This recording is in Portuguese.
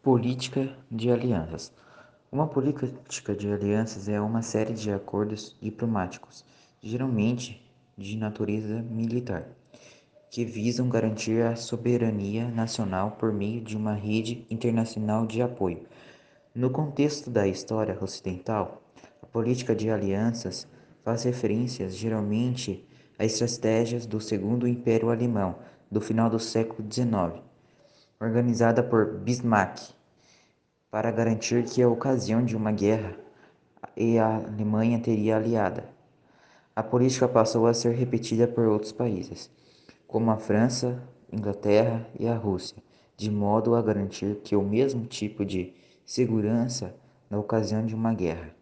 Política de alianças. Uma política de alianças é uma série de acordos diplomáticos, geralmente de natureza militar, que visam garantir a soberania nacional por meio de uma rede internacional de apoio. No contexto da história ocidental, a política de alianças faz referências geralmente a estratégias do Segundo Império Alemão do final do século XIX, organizada por Bismarck para garantir que a ocasião de uma guerra e a Alemanha teria aliada. A política passou a ser repetida por outros países, como a França, Inglaterra e a Rússia, de modo a garantir que o mesmo tipo de segurança na ocasião de uma guerra.